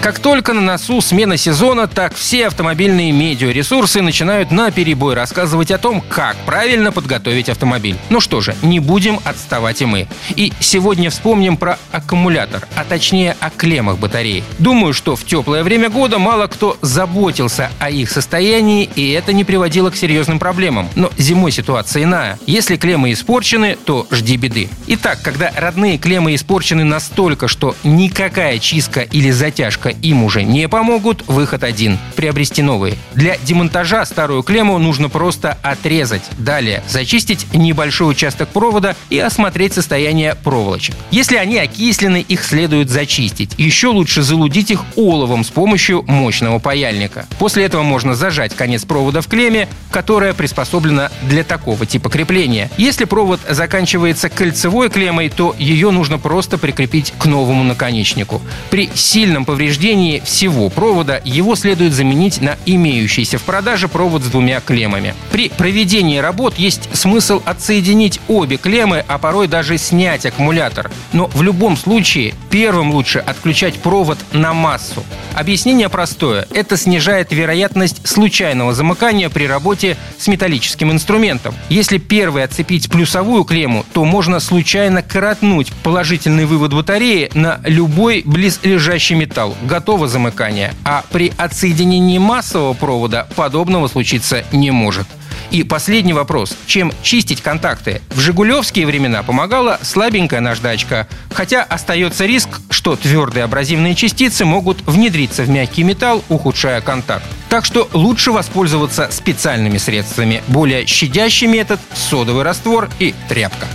Как только на носу смена сезона, так все автомобильные медиаресурсы начинают на перебой рассказывать о том, как правильно подготовить автомобиль. Ну что же, не будем отставать и мы. И сегодня вспомним про аккумулятор, а точнее о клеммах батареи. Думаю, что в теплое время года мало кто заботился о их состоянии, и это не приводило к серьезным проблемам. Но зимой ситуация иная. Если клеммы испорчены, то жди беды. Итак, когда родные клеммы испорчены настолько, что никакая чистка или затяжка им уже не помогут, выход один – приобрести новые. Для демонтажа старую клемму нужно просто отрезать. Далее зачистить небольшой участок провода и осмотреть состояние проволочек. Если они окислены, их следует зачистить. Еще лучше залудить их оловом с помощью мощного паяльника. После этого можно зажать конец провода в клемме, которая приспособлена для такого типа крепления. Если провод заканчивается кольцевой клеммой, то ее нужно просто прикрепить к новому наконечнику. При сильном повреждении повреждении всего провода его следует заменить на имеющийся в продаже провод с двумя клеммами. При проведении работ есть смысл отсоединить обе клеммы, а порой даже снять аккумулятор. Но в любом случае первым лучше отключать провод на массу. Объяснение простое. Это снижает вероятность случайного замыкания при работе с металлическим инструментом. Если первый отцепить плюсовую клемму, то можно случайно коротнуть положительный вывод батареи на любой близлежащий металл готово замыкание, а при отсоединении массового провода подобного случиться не может. И последний вопрос. Чем чистить контакты? В жигулевские времена помогала слабенькая наждачка, хотя остается риск, что твердые абразивные частицы могут внедриться в мягкий металл, ухудшая контакт. Так что лучше воспользоваться специальными средствами. Более щадящий метод – содовый раствор и тряпка.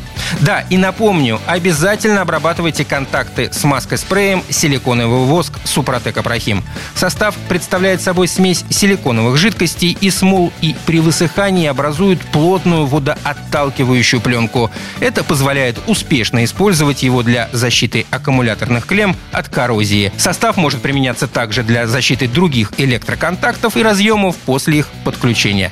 Да, и напомню, обязательно обрабатывайте контакты с маской-спреем силиконовый воск Супротек Апрахим. Состав представляет собой смесь силиконовых жидкостей и смол и при высыхании образует плотную водоотталкивающую пленку. Это позволяет успешно использовать его для защиты аккумуляторных клемм от коррозии. Состав может применяться также для защиты других электроконтактов и разъемов после их подключения.